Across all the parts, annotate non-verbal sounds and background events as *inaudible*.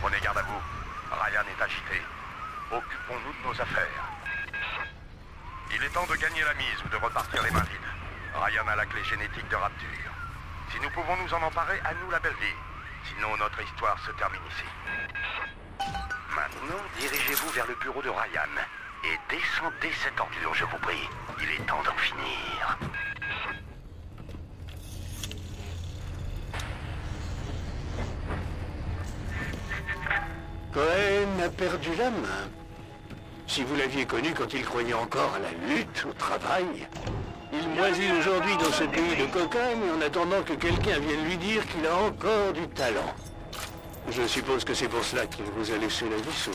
Prenez garde à vous. Ryan est agité. Occupons-nous de nos affaires. Il est temps de gagner la mise ou de repartir les mains vides. Ryan a la clé génétique de Rapture. Si nous pouvons nous en emparer, à nous la belle vie. Sinon, notre histoire se termine ici. Maintenant, dirigez-vous vers le bureau de Ryan. Et descendez cette ordure, je vous prie. Il est temps d'en finir. Cohen a perdu la main. Si vous l'aviez connu quand il croyait encore à la lutte, au travail, il moisit aujourd'hui dans ce pays de cocagne en attendant que quelqu'un vienne lui dire qu'il a encore du talent. Je suppose que c'est pour cela qu'il vous a laissé la vie sauve.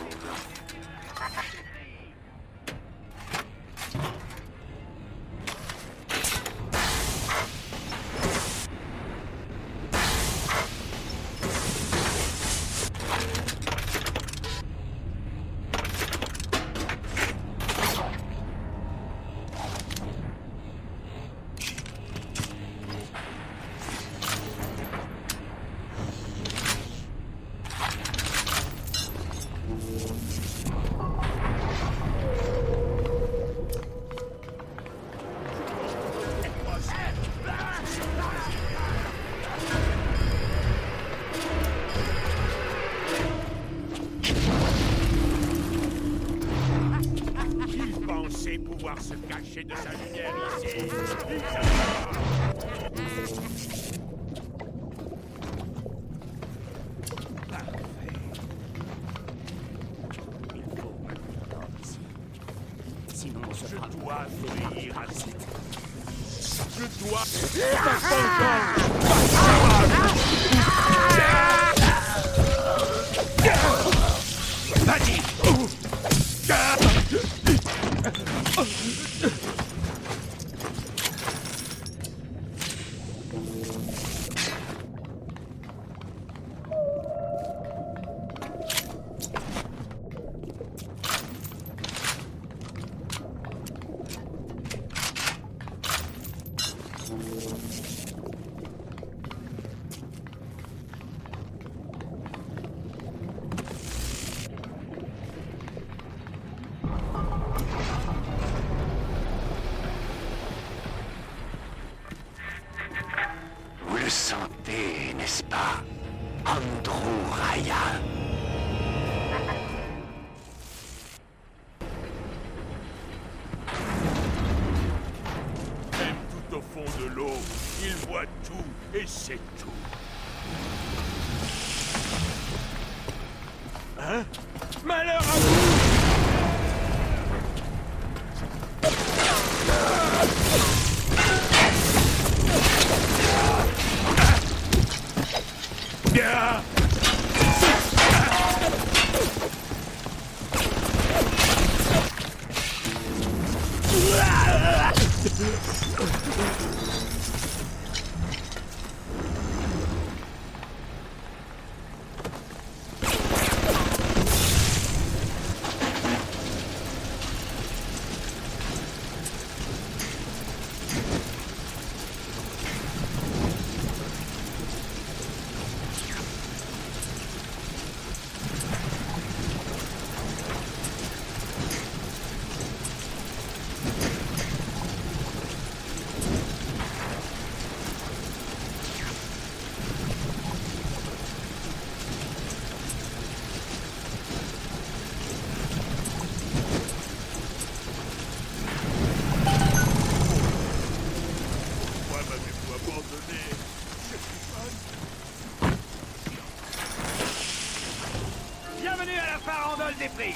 Farandole des prix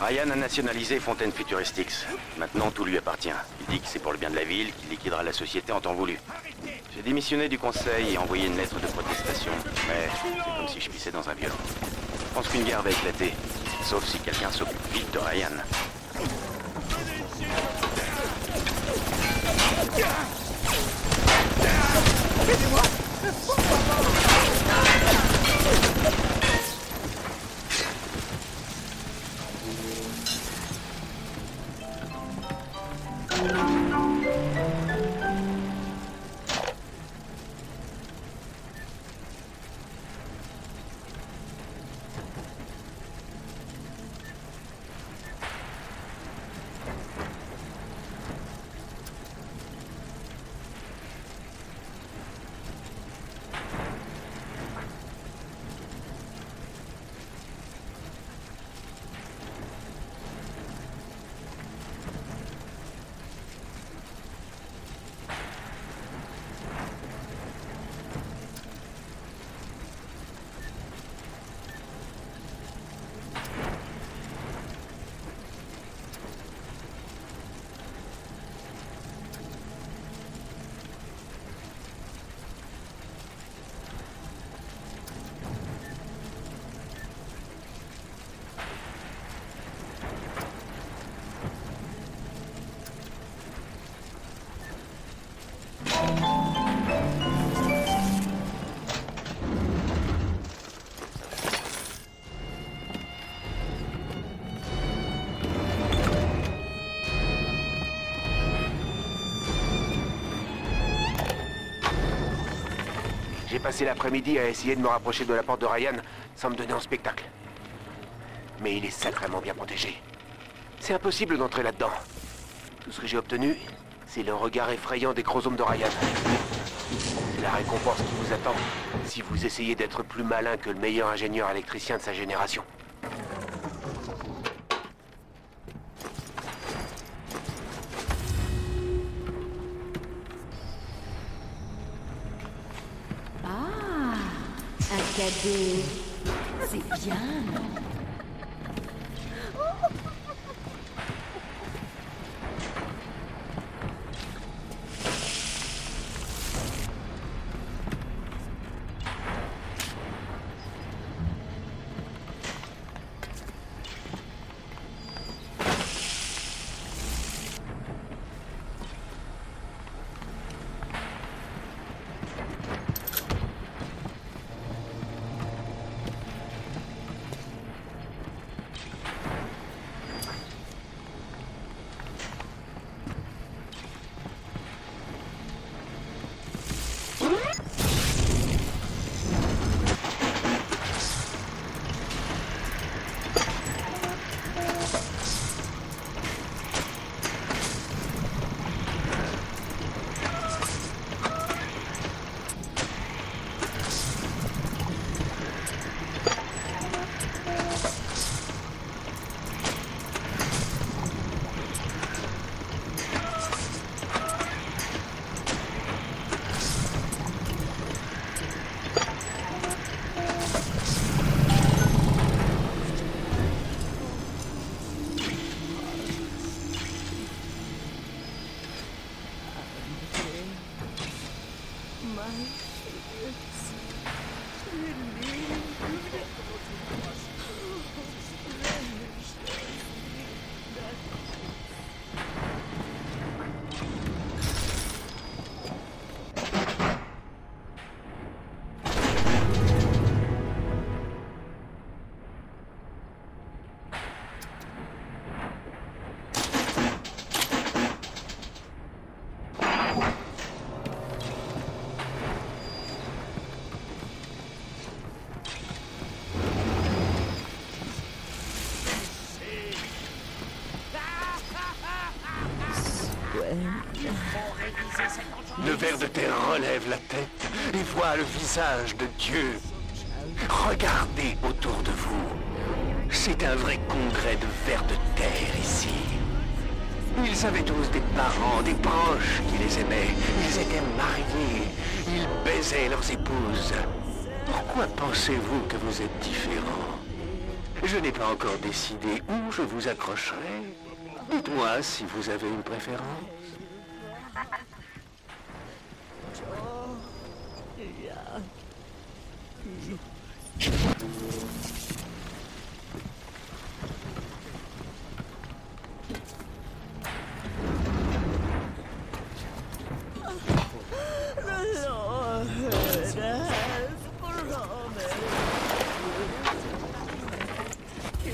Ryan a nationalisé Fontaine Futuristics. Maintenant, tout lui appartient. Il dit que c'est pour le bien de la ville qu'il liquidera la société en temps voulu. J'ai démissionné du conseil et envoyé une lettre de protestation. Mais c'est comme si je pissais dans un violon. Je pense qu'une guerre va éclater. Sauf si quelqu'un s'occupe vite de Ryan. Passé l'après-midi à essayer de me rapprocher de la porte de Ryan sans me donner en spectacle. Mais il est sacrément bien protégé. C'est impossible d'entrer là-dedans. Tout ce que j'ai obtenu, c'est le regard effrayant des chromosomes de Ryan. C'est la récompense qui vous attend si vous essayez d'être plus malin que le meilleur ingénieur électricien de sa génération. C'est bien. Relève la tête et voit le visage de Dieu. Regardez autour de vous. C'est un vrai congrès de vers de terre ici. Ils avaient tous des parents, des proches qui les aimaient. Ils étaient mariés. Ils baisaient leurs épouses. Pourquoi pensez-vous que vous êtes différents? Je n'ai pas encore décidé où je vous accrocherai. Dites-moi si vous avez une préférence.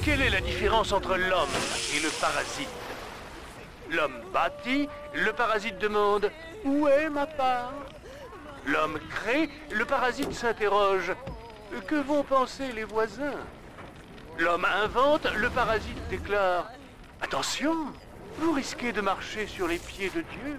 Quelle est la différence entre l'homme et le parasite L'homme bâtit, le parasite demande Où est ma part? L'homme crée, le parasite s'interroge Que vont penser les voisins L'homme invente, le parasite déclare Attention, vous risquez de marcher sur les pieds de Dieu.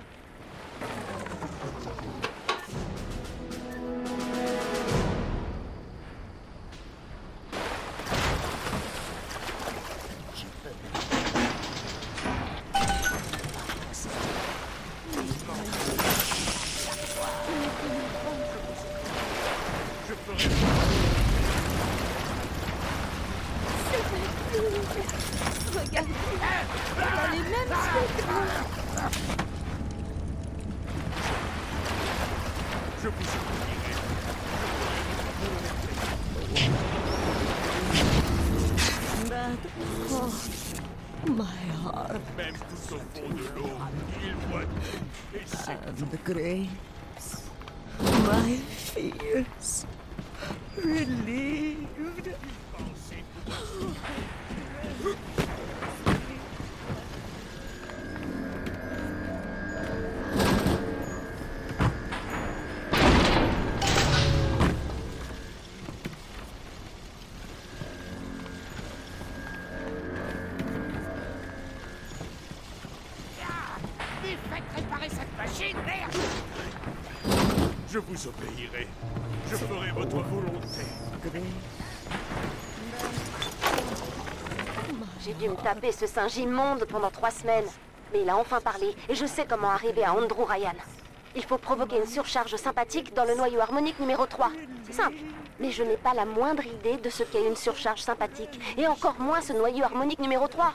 into the graves. My fears relieved. Taper ce singe immonde pendant trois semaines. Mais il a enfin parlé, et je sais comment arriver à Andrew Ryan. Il faut provoquer une surcharge sympathique dans le noyau harmonique numéro 3. C'est simple. Mais je n'ai pas la moindre idée de ce qu'est une surcharge sympathique, et encore moins ce noyau harmonique numéro 3.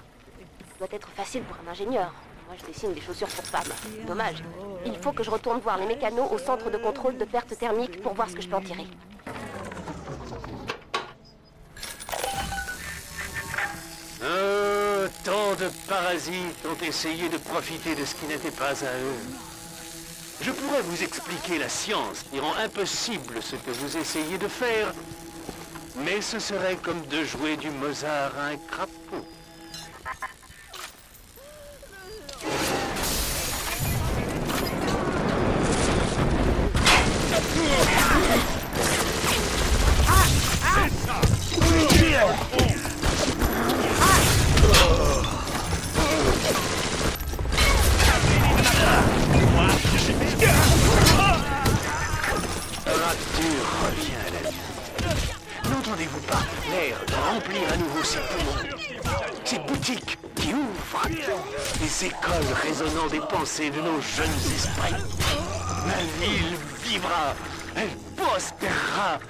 Ça doit être facile pour un ingénieur. Moi, je dessine des chaussures pour femmes. Dommage. Il faut que je retourne voir les mécanos au centre de contrôle de perte thermique pour voir ce que je peux en tirer. Oh, tant de parasites ont essayé de profiter de ce qui n'était pas à eux. Je pourrais vous expliquer la science qui rend impossible ce que vous essayez de faire, mais ce serait comme de jouer du Mozart à un crapaud. Rapture N'entendez-vous pas. L'air remplir à nouveau ses poumons. Ces boutiques qui ouvrent. Les écoles résonnant des pensées de nos jeunes esprits. Ma ville vivra. Elle prospérera.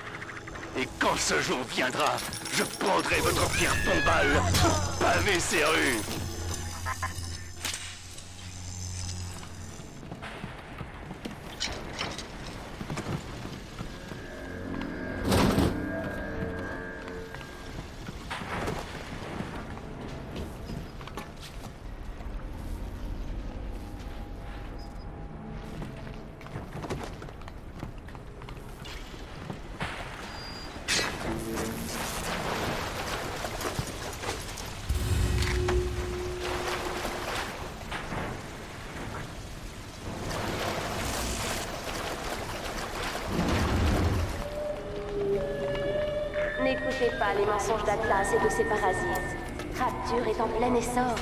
Et quand ce jour viendra, je prendrai votre pierre tombale pour paver ces rues les mensonges d'Atlas et de ses parasites. Rapture est en plein essor.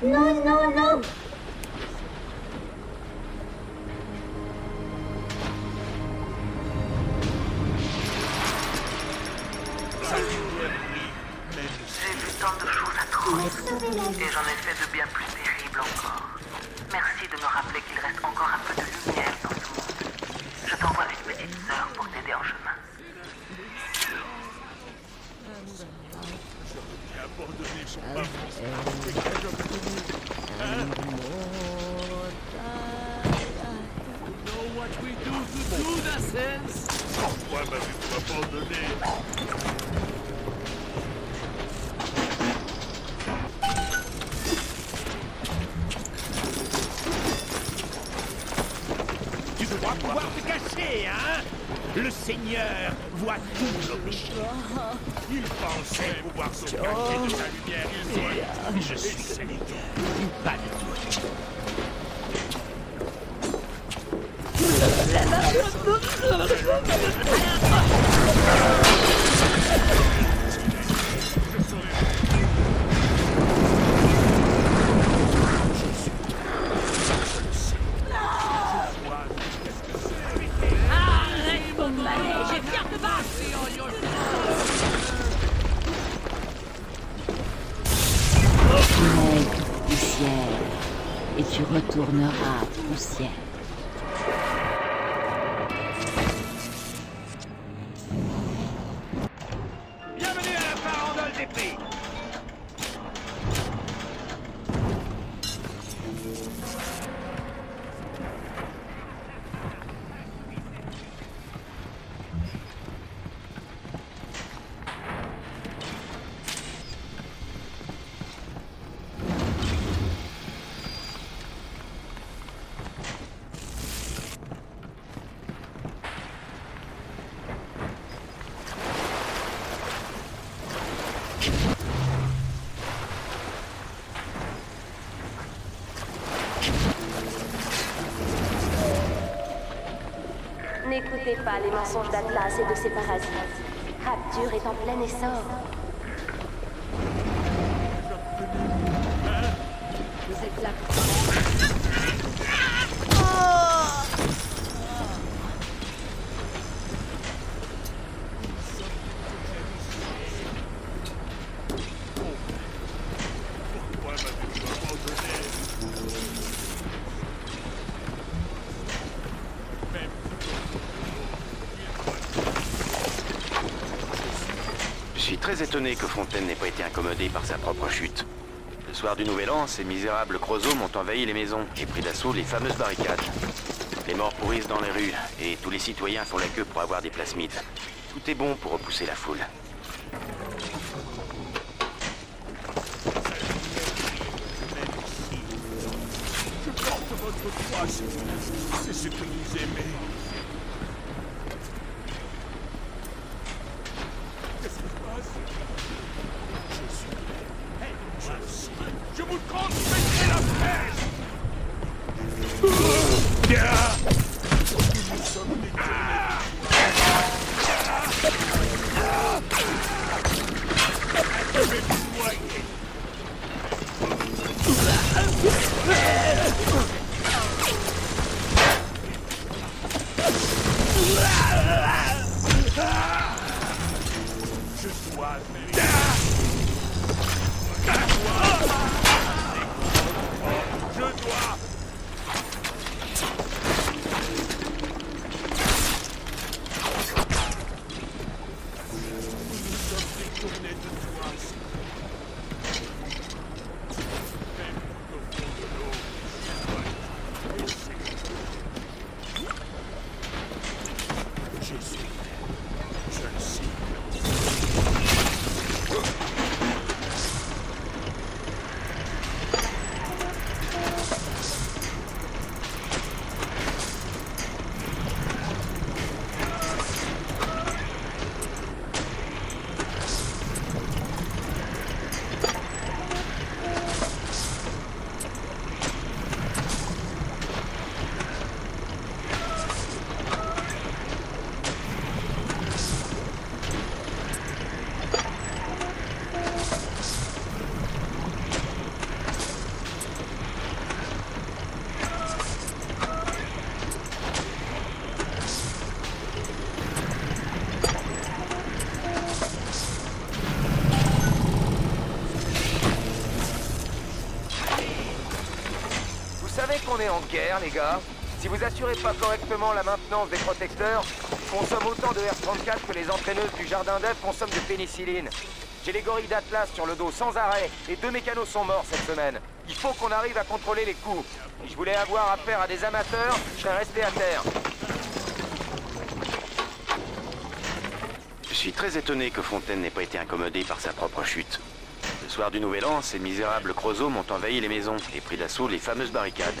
No, no, no! N'écoutez pas les mensonges d'Atlas et de ses parasites. Rapture est en plein essor. Vous êtes là. Pourquoi m'avez-vous abandonné Même Je suis très étonné que Fontaine n'ait pas été incommodé par sa propre chute. Le soir du Nouvel An, ces misérables chromosomes ont envahi les maisons et pris d'assaut les fameuses barricades. Les morts pourrissent dans les rues et tous les citoyens font la queue pour avoir des plasmides. Tout est bon pour repousser la foule. c'est ce que vous aimez. Qu'on est en guerre, les gars Si vous assurez pas correctement la maintenance des protecteurs, ils consomment autant de R34 que les entraîneuses du jardin d'œufs consomment de pénicilline. J'ai les gorilles d'Atlas sur le dos sans arrêt et deux mécanos sont morts cette semaine. Il faut qu'on arrive à contrôler les coûts. Si je voulais avoir affaire à des amateurs, je serais resté à terre. Je suis très étonné que Fontaine n'ait pas été incommodé par sa propre chute. Le soir du Nouvel An, ces misérables chromosomes ont envahi les maisons et pris d'assaut les fameuses barricades.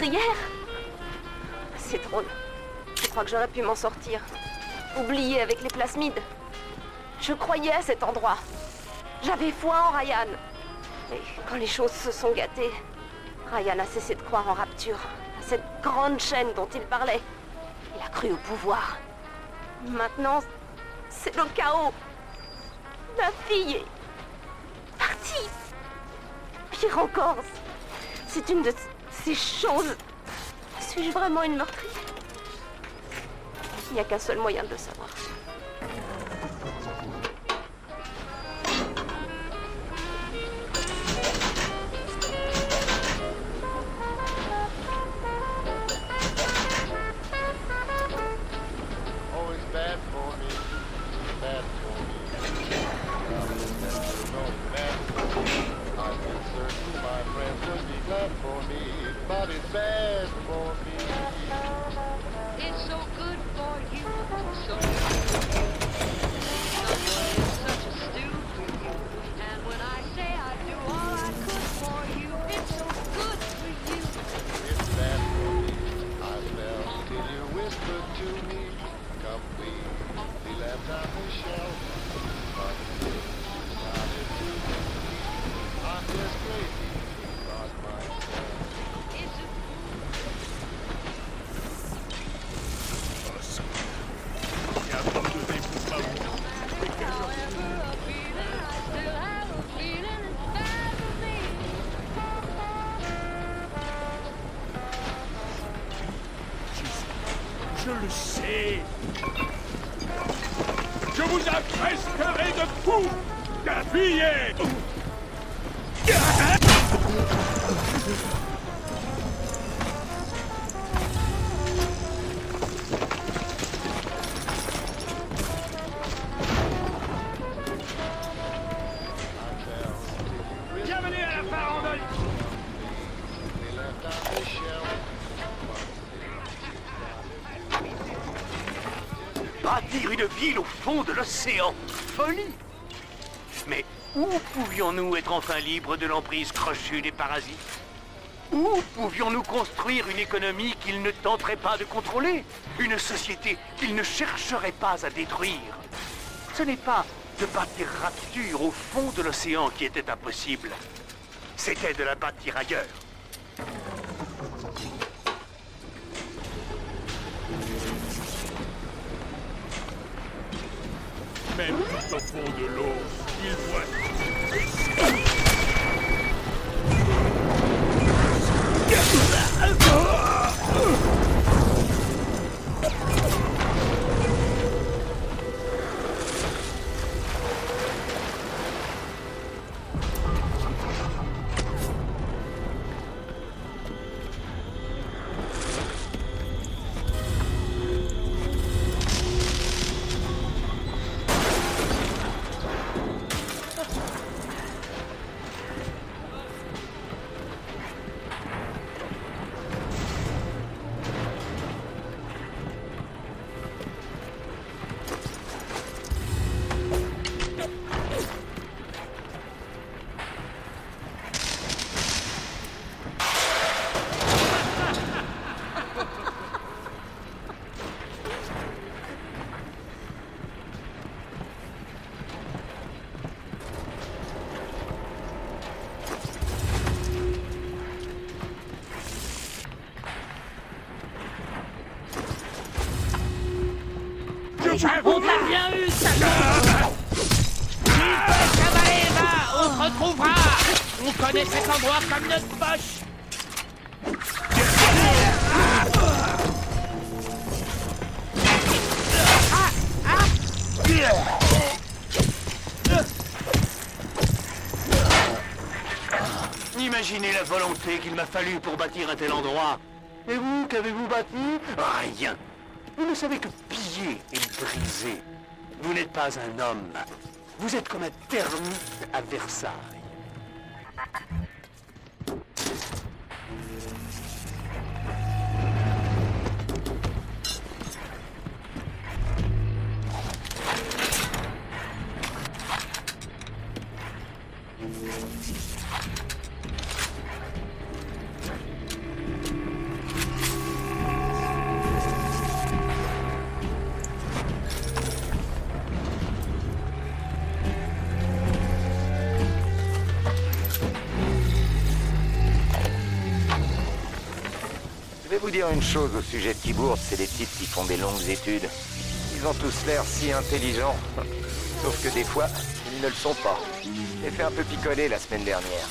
meurtrière C'est drôle. Je crois que j'aurais pu m'en sortir? Oublier avec les plasmides. Je croyais à cet endroit. J'avais foi en Ryan. Et quand les choses se sont gâtées, Ryan a cessé de croire en rapture, à cette grande chaîne dont il parlait. Il a cru au pouvoir. Maintenant, c'est le chaos. Ma fille est partie. Pire encore, c'est une de ces choses. Suis-je vraiment une meurtrière? Il n'y a qu'un seul moyen de le savoir. Je le sais. Je vous affresquerai de fou Appuyez l'océan. Folie. Mais où pouvions-nous être enfin libres de l'emprise crochue des parasites? Où pouvions-nous construire une économie qu'ils ne tenteraient pas de contrôler? Une société qu'ils ne chercheraient pas à détruire? Ce n'est pas de bâtir rapture au fond de l'océan qui était impossible. C'était de la bâtir ailleurs. Même tout au fond de l'eau, il voit On t'a bien eu, cavaler, va On retrouvera On connaît cet endroit comme notre poche Imaginez la volonté qu'il m'a fallu pour bâtir un tel endroit. Et vous, qu'avez-vous bâti? Rien. Vous ne savez que et briser. Vous n'êtes pas un homme. Vous êtes comme un termite à Versailles. Vous dire une chose au sujet de Kibourg, c'est des types qui font des longues études. Ils ont tous l'air si intelligents. Sauf que des fois, ils ne le sont pas. J'ai fait un peu picoler la semaine dernière.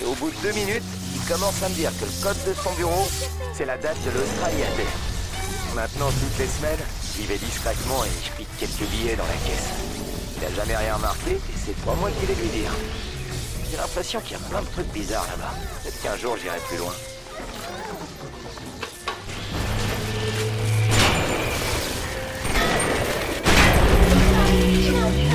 Et au bout de deux minutes, il commence à me dire que le code de son bureau, c'est la date de l'Australia Day. Maintenant, toutes les semaines, j'y vais discrètement et je pique quelques billets dans la caisse. Il n'a jamais rien remarqué et c'est pas moi qui vais lui dire. J'ai l'impression qu'il y a plein de trucs bizarres là-bas. Peut-être qu'un jour j'irai plus loin. Yes.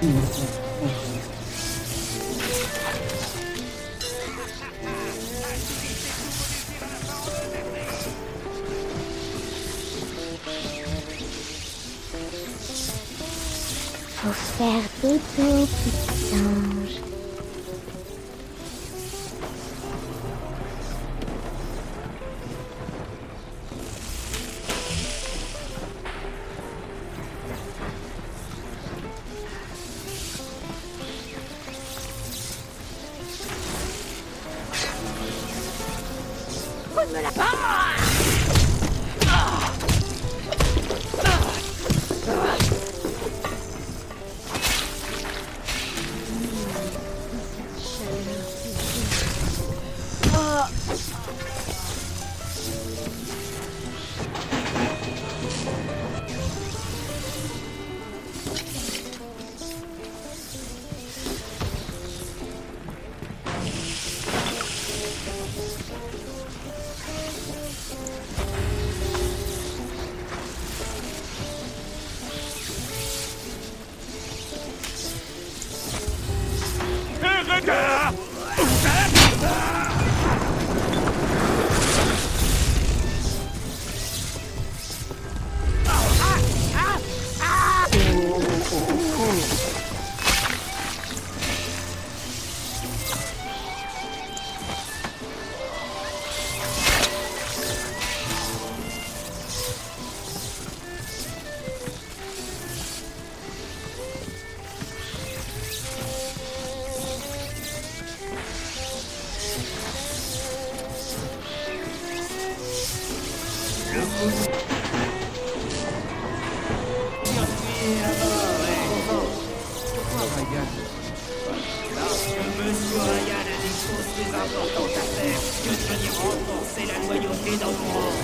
Faut faire dodo, petit Outlaw.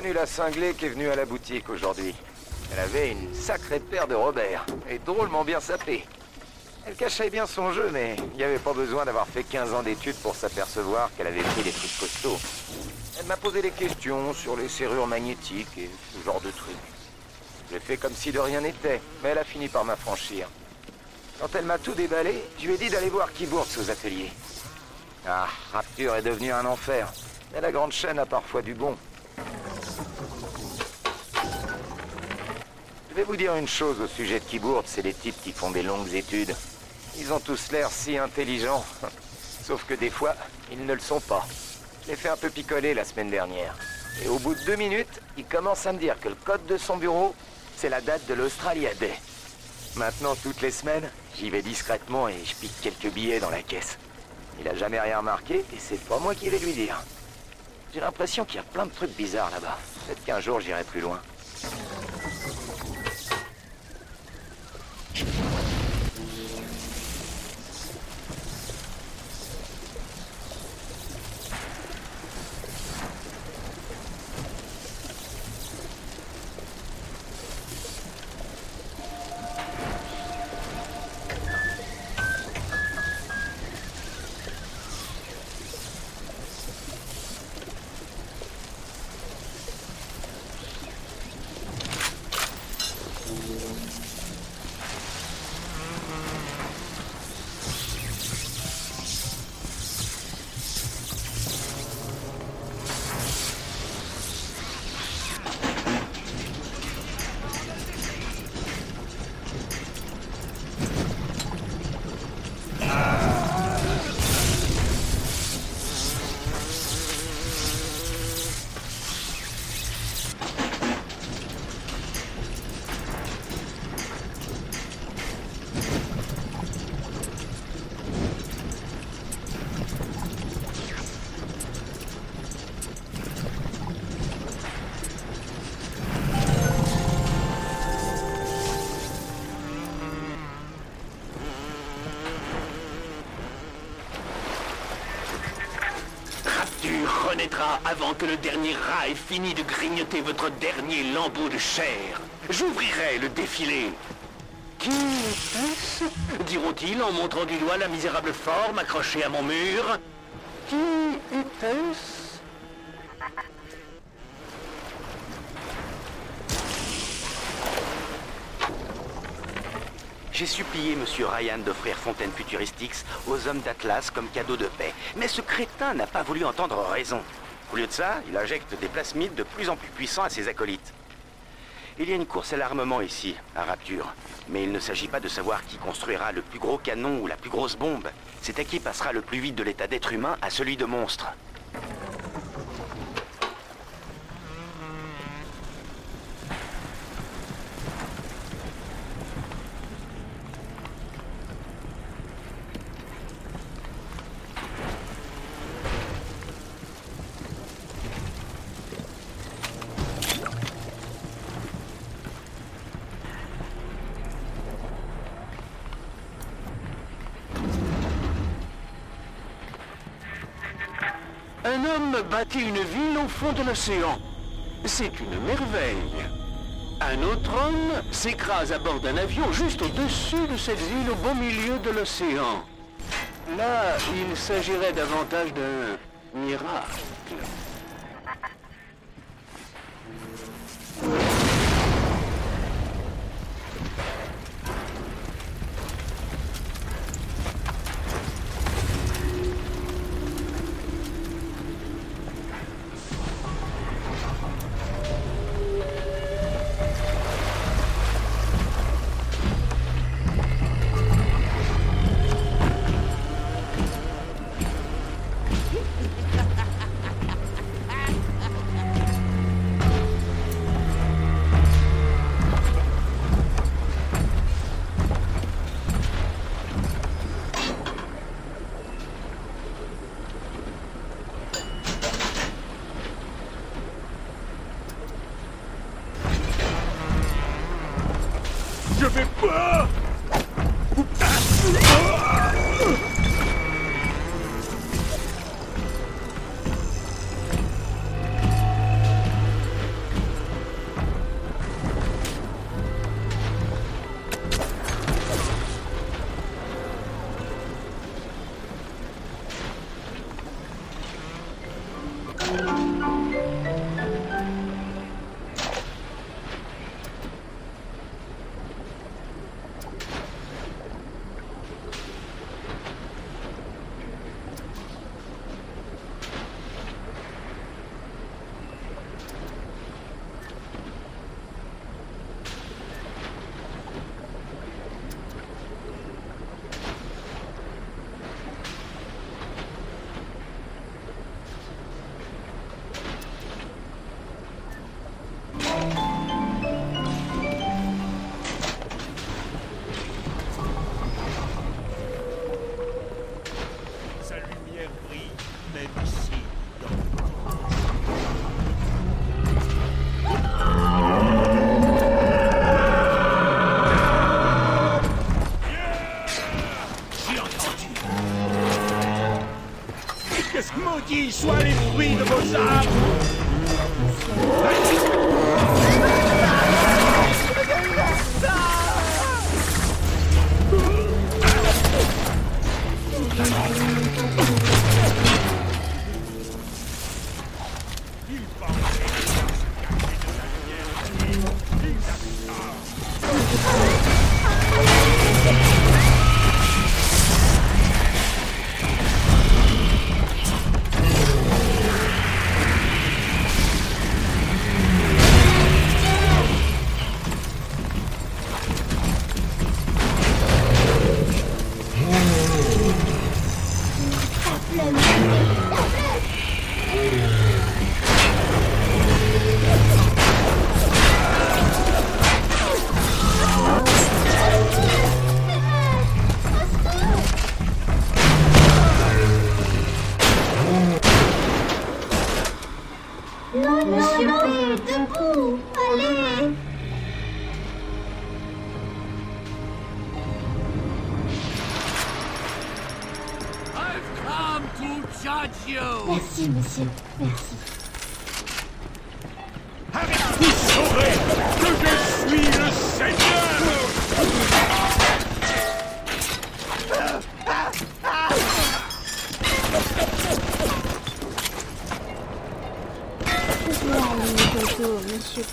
Reconnu la cinglée qui est venue à la boutique aujourd'hui. Elle avait une sacrée paire de Robert, et drôlement bien sapée. Elle cachait bien son jeu, mais il n'y avait pas besoin d'avoir fait 15 ans d'études pour s'apercevoir qu'elle avait pris des trucs costauds. Elle m'a posé des questions sur les serrures magnétiques et ce genre de trucs. J'ai fait comme si de rien n'était, mais elle a fini par m'affranchir. Quand elle m'a tout déballé, je lui ai dit d'aller voir Keyboards aux ateliers. Ah, Rapture est devenu un enfer. Mais la grande chaîne a parfois du bon. Je vais vous dire une chose au sujet de Keyboard, c'est des types qui font des longues études. Ils ont tous l'air si intelligents. *laughs* Sauf que des fois, ils ne le sont pas. Je l'ai fait un peu picoler la semaine dernière. Et au bout de deux minutes, il commence à me dire que le code de son bureau, c'est la date de l'Australia Day. Maintenant, toutes les semaines, j'y vais discrètement et je pique quelques billets dans la caisse. Il a jamais rien remarqué et c'est pas moi qui vais lui dire. J'ai l'impression qu'il y a plein de trucs bizarres là-bas. Peut-être qu'un jour j'irai plus loin. Avant que le dernier rat ait fini de grignoter votre dernier lambeau de chair. J'ouvrirai le défilé. Qui est-ce diront-ils en montrant du doigt la misérable forme accrochée à mon mur. Qui était-ce J'ai supplié Monsieur Ryan d'offrir Fontaine Futuristix aux hommes d'Atlas comme cadeau de paix. Mais ce crétin n'a pas voulu entendre raison. Au lieu de ça, il injecte des plasmides de plus en plus puissants à ses acolytes. Il y a une course à l'armement ici, à Rapture. Mais il ne s'agit pas de savoir qui construira le plus gros canon ou la plus grosse bombe. C'est à qui passera le plus vite de l'état d'être humain à celui de monstre. Une ville au fond de l'océan. C'est une merveille. Un autre homme s'écrase à bord d'un avion juste au-dessus de cette ville au beau milieu de l'océan. Là, il s'agirait davantage d'un miracle. Maudits soient les fruits de vos âmes Merci, monsieur, merci. Vous saurez que je suis le Seigneur. Je dois aller au dodo, monsieur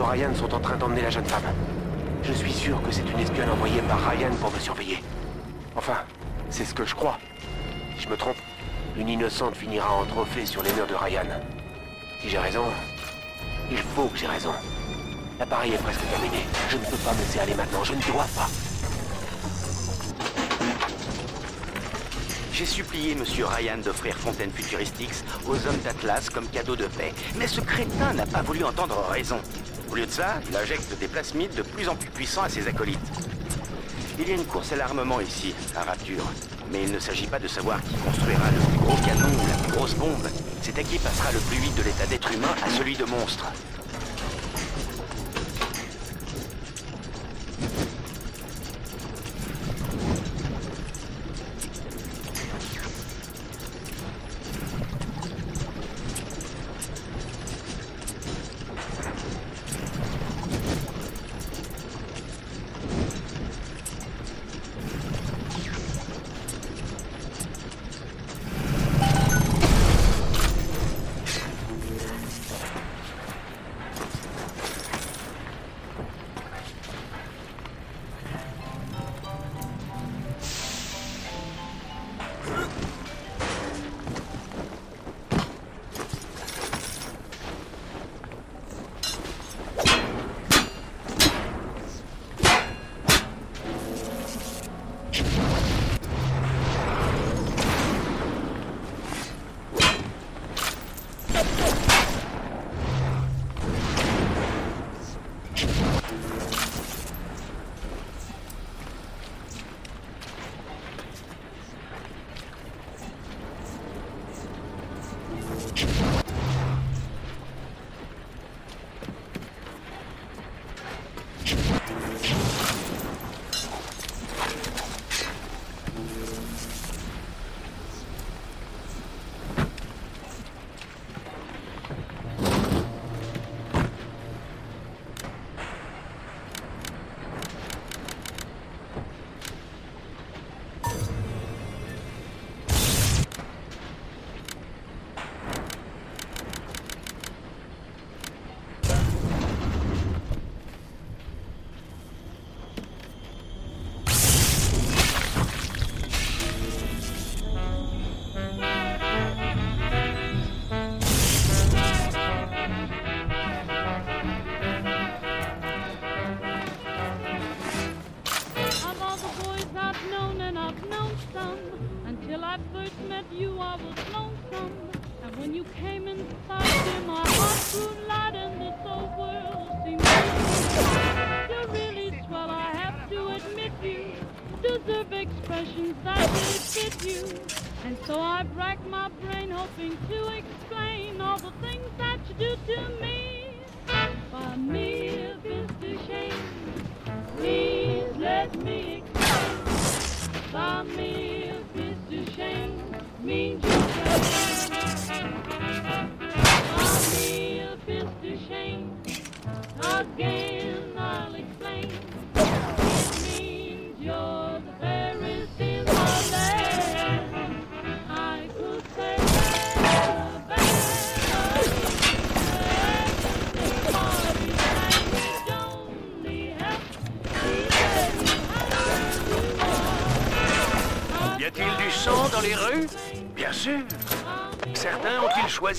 Ryan sont en train d'emmener la jeune femme. Je suis sûr que c'est une espionne envoyée par Ryan pour me surveiller. Enfin, c'est ce que je crois. Si je me trompe, une innocente finira en trophée sur les murs de Ryan. Si j'ai raison, il faut que j'ai raison. L'appareil est presque terminé. Je ne peux pas me laisser aller maintenant, je ne dois pas. J'ai supplié Monsieur Ryan d'offrir Fontaine Futuristix aux hommes d'Atlas comme cadeau de paix. Mais ce crétin n'a pas voulu entendre raison. Au lieu de ça, il injecte des plasmides de plus en plus puissants à ses acolytes. Il y a une course à l'armement ici, à Rapture. Mais il ne s'agit pas de savoir qui construira le plus gros canon ou la plus grosse bombe. C'est à qui passera le plus vite de l'état d'être humain à celui de monstre.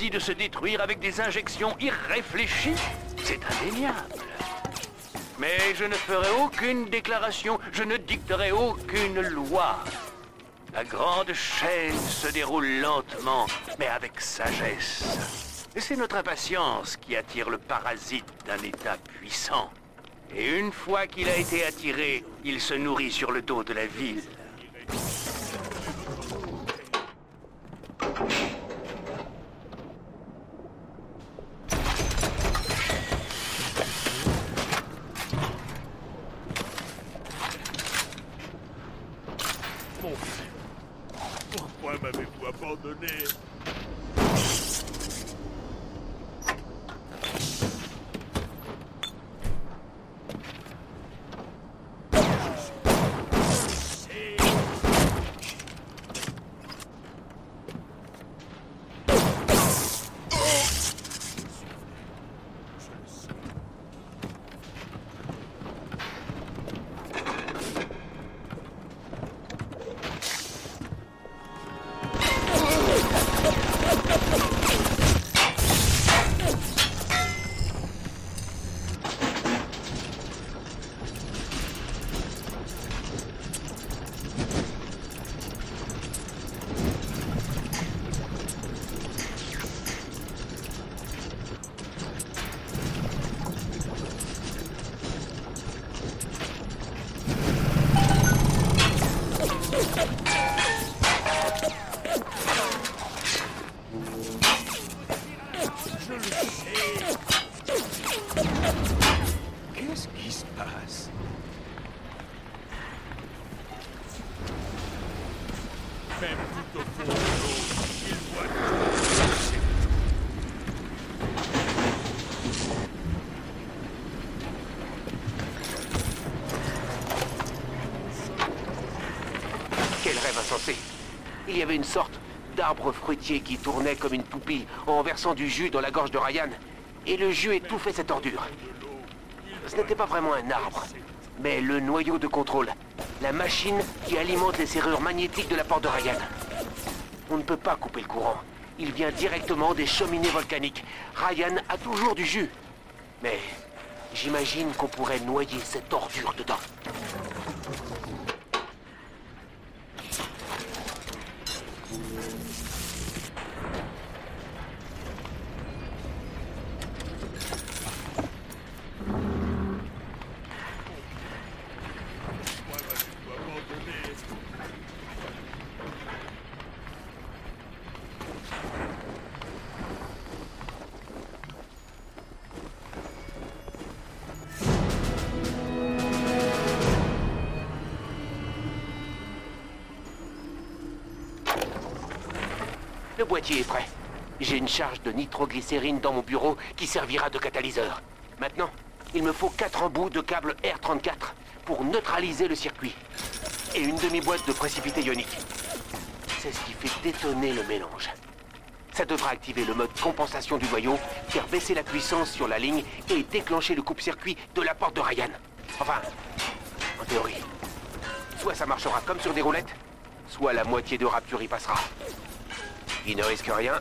De se détruire avec des injections irréfléchies C'est indéniable. Mais je ne ferai aucune déclaration, je ne dicterai aucune loi. La grande chaîne se déroule lentement, mais avec sagesse. Et c'est notre impatience qui attire le parasite d'un état puissant. Et une fois qu'il a été attiré, il se nourrit sur le dos de la ville. Il y avait une sorte d'arbre fruitier qui tournait comme une poupille en versant du jus dans la gorge de Ryan. Et le jus étouffait cette ordure. Ce n'était pas vraiment un arbre, mais le noyau de contrôle. La machine qui alimente les serrures magnétiques de la porte de Ryan. On ne peut pas couper le courant. Il vient directement des cheminées volcaniques. Ryan a toujours du jus. Mais j'imagine qu'on pourrait noyer cette ordure dedans. Est prêt. J'ai une charge de nitroglycérine dans mon bureau qui servira de catalyseur. Maintenant, il me faut quatre embouts de câble R34 pour neutraliser le circuit. Et une demi-boîte de précipité ionique. C'est ce qui fait détonner le mélange. Ça devra activer le mode compensation du noyau, faire baisser la puissance sur la ligne et déclencher le coupe-circuit de la porte de Ryan. Enfin, en théorie. Soit ça marchera comme sur des roulettes, soit la moitié de Rapture y passera. Il ne risque rien.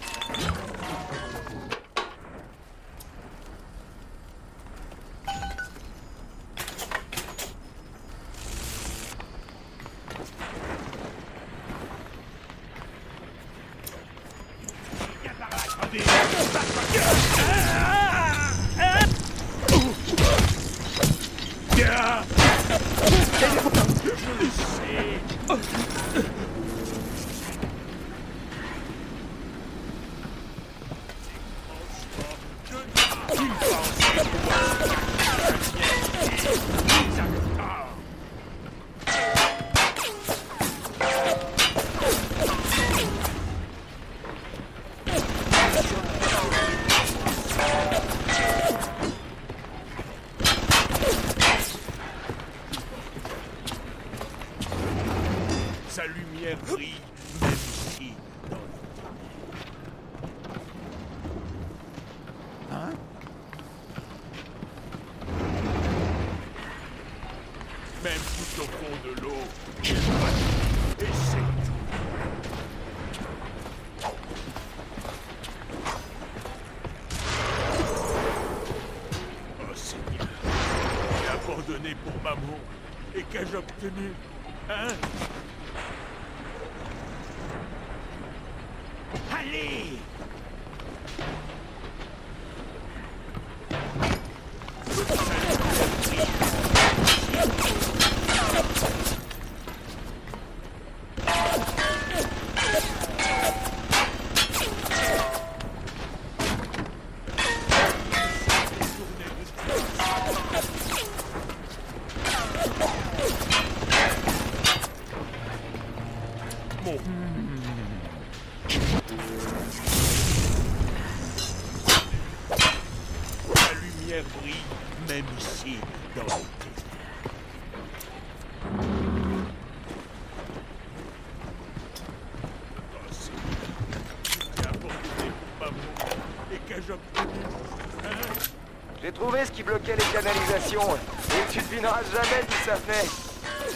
Ce qui bloquait les canalisations. Et tu devineras jamais d'où ça venait.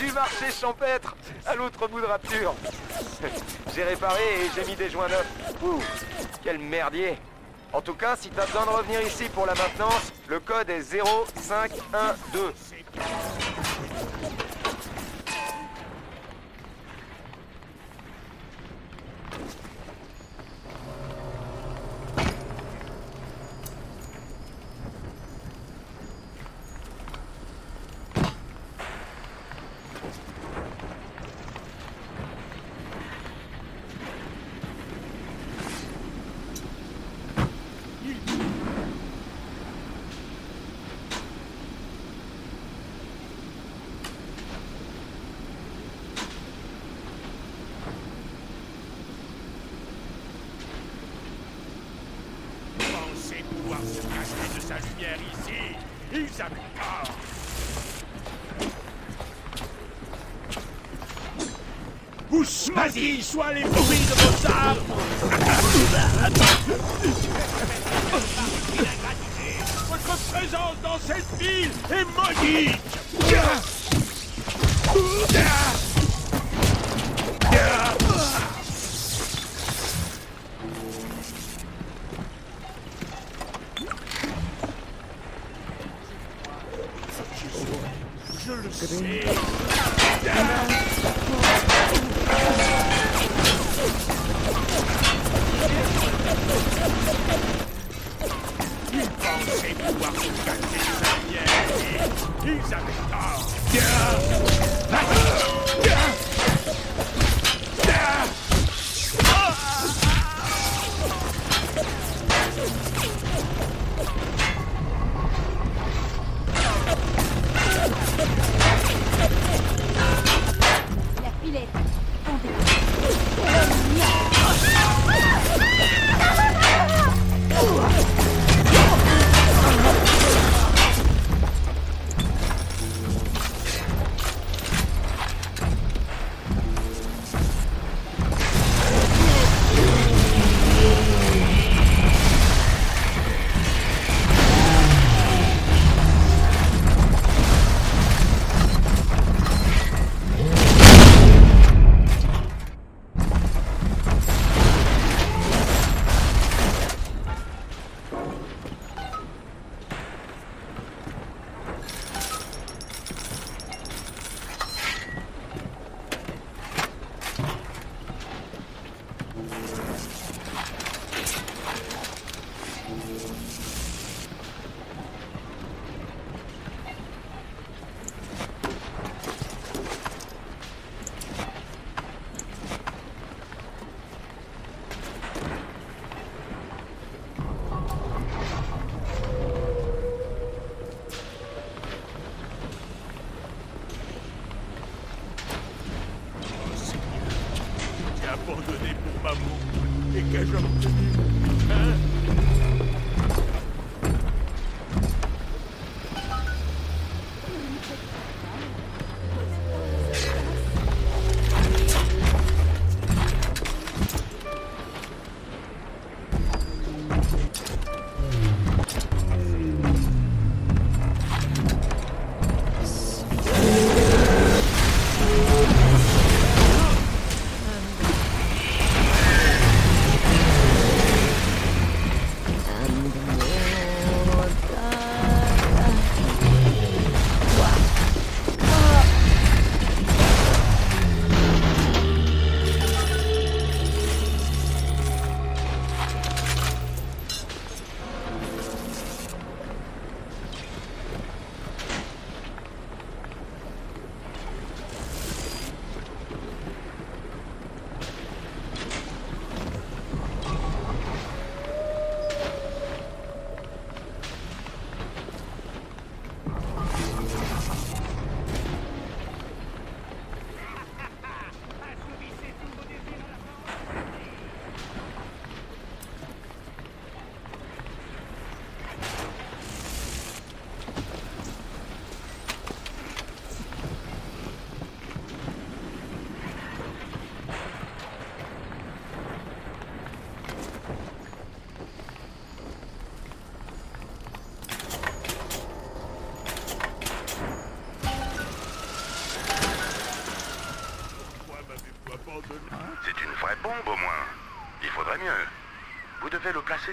Du marché champêtre, à l'autre bout de Rapture. *laughs* J'ai réparé et j'ai mis des joints neufs. Ouh, quel merdier. En tout cas, si t'as besoin de revenir ici pour la maintenance, le code est 0512. Choisissez soit les bruits de vos armes Votre présence dans cette ville est maudite Ils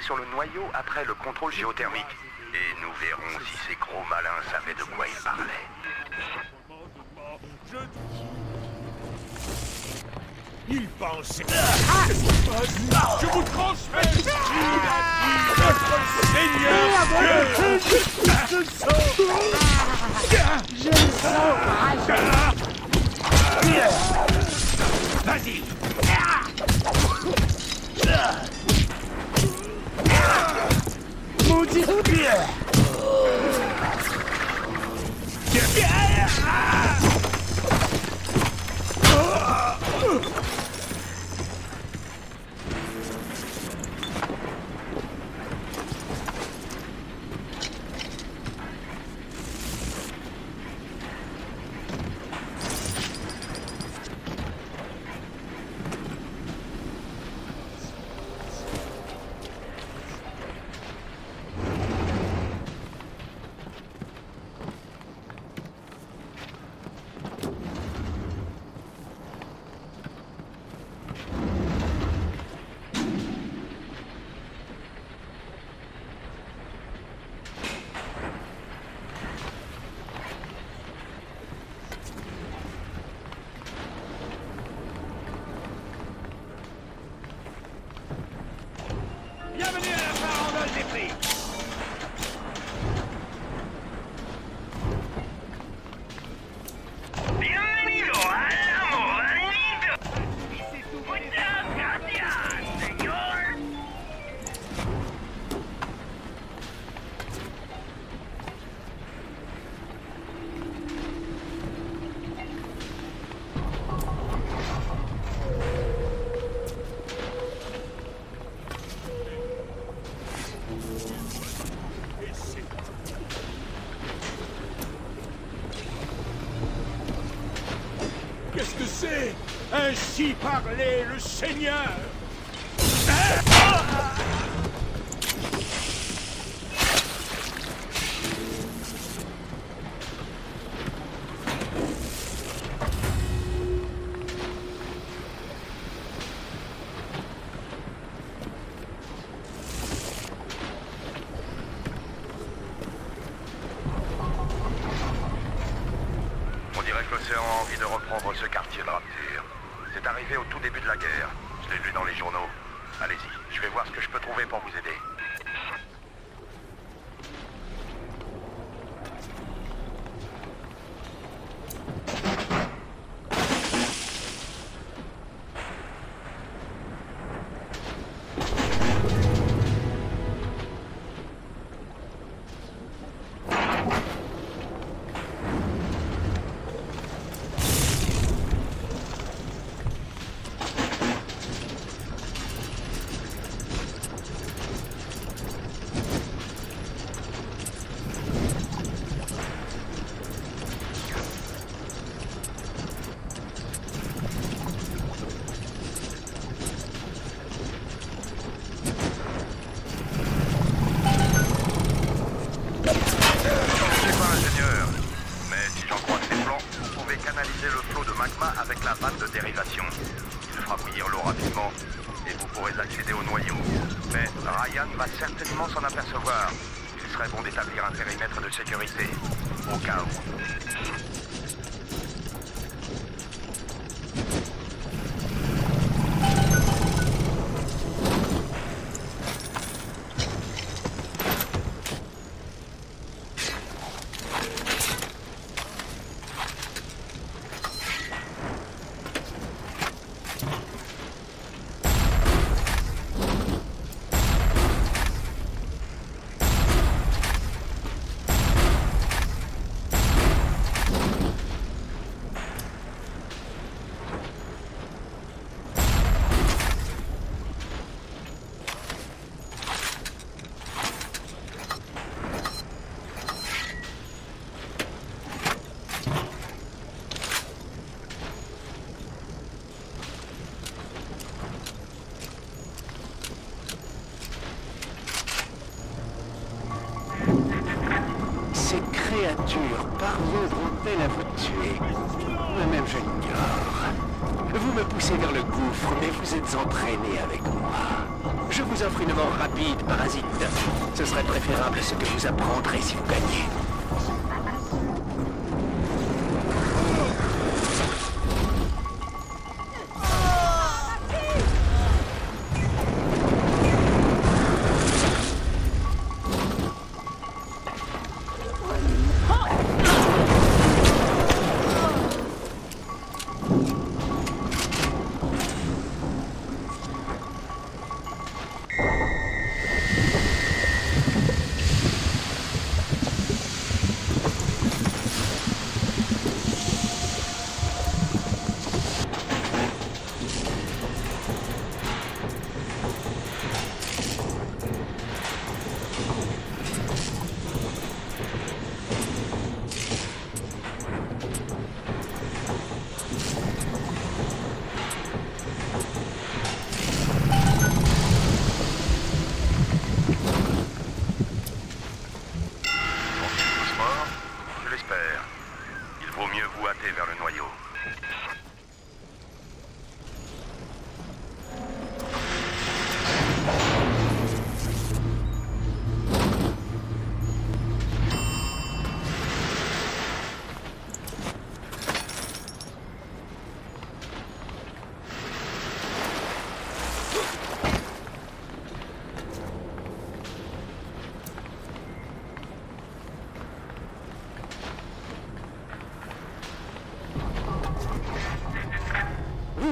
sur le noyau après le contrôle géothermique. Et nous verrons si ces gros malins savaient de quoi ils parlaient. Ils pensaient... Je vous transmets Ainsi parlait le Seigneur parviendront-elles à vous tuer Moi-même, je l'ignore. Vous me poussez vers le gouffre, mais vous êtes entraîné avec moi. Je vous offre une mort rapide, parasite. Ce serait préférable à ce que vous apprendrez si vous gagnez.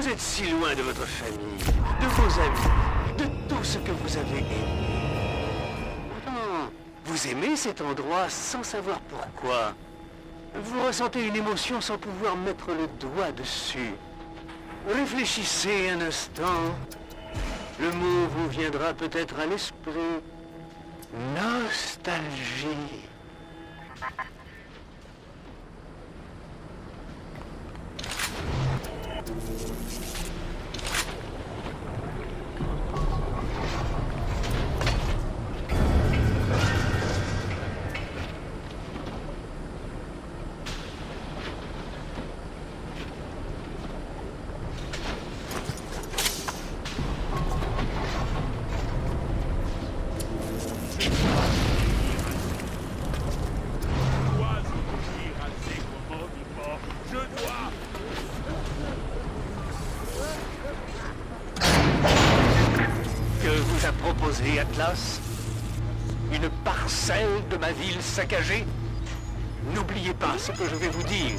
Vous êtes si loin de votre famille, de vos amis, de tout ce que vous avez aimé. Pourtant, vous aimez cet endroit sans savoir pourquoi. Vous ressentez une émotion sans pouvoir mettre le doigt dessus. Réfléchissez un instant. Le mot vous viendra peut-être à l'esprit. Nostalgie. Une parcelle de ma ville saccagée N'oubliez pas ce que je vais vous dire.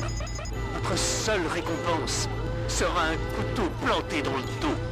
Votre seule récompense sera un couteau planté dans le dos.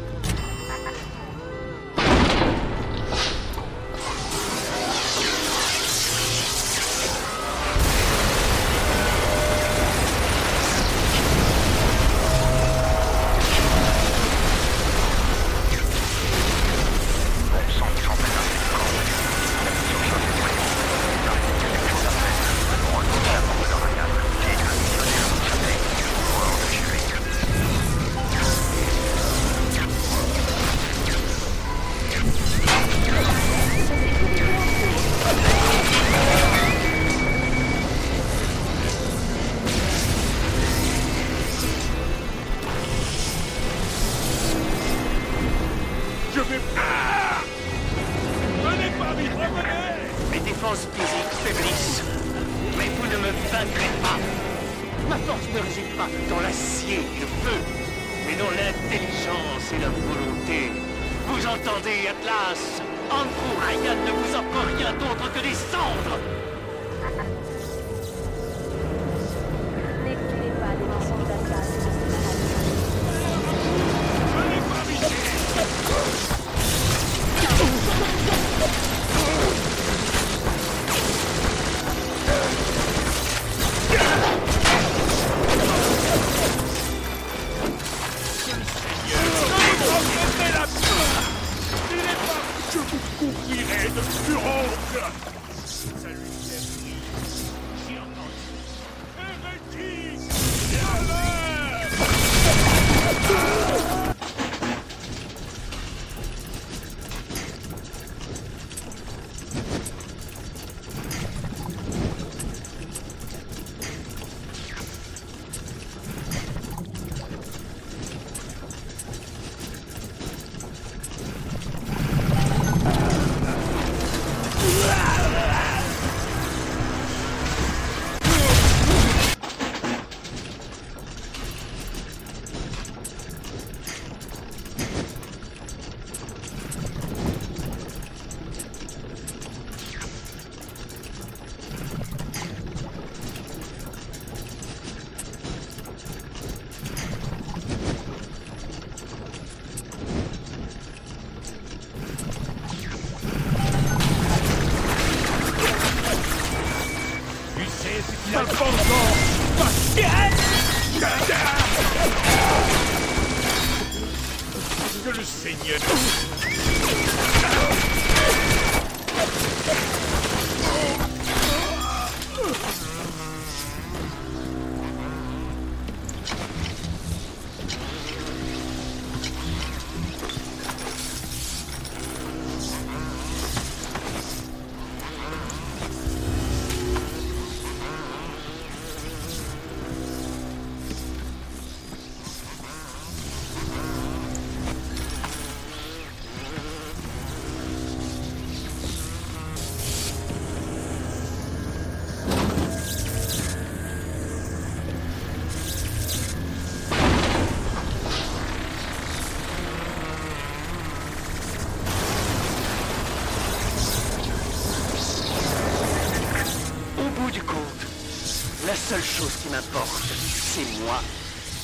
Seule chose qui m'importe, c'est moi.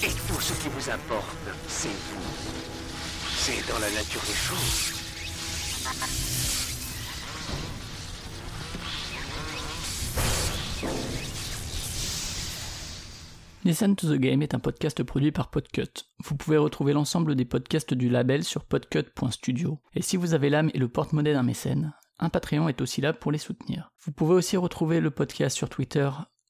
Et tout ce qui vous importe, c'est vous. C'est dans la nature des choses. Listen to the Game est un podcast produit par Podcut. Vous pouvez retrouver l'ensemble des podcasts du label sur podcut.studio. Et si vous avez l'âme et le porte-monnaie d'un mécène, un Patreon est aussi là pour les soutenir. Vous pouvez aussi retrouver le podcast sur Twitter